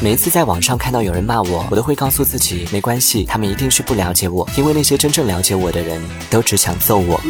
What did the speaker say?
每一次在网上看到有人骂我我都会告诉自己没关系他们一定是不了解我因为那些真正了解我的人都只想揍我。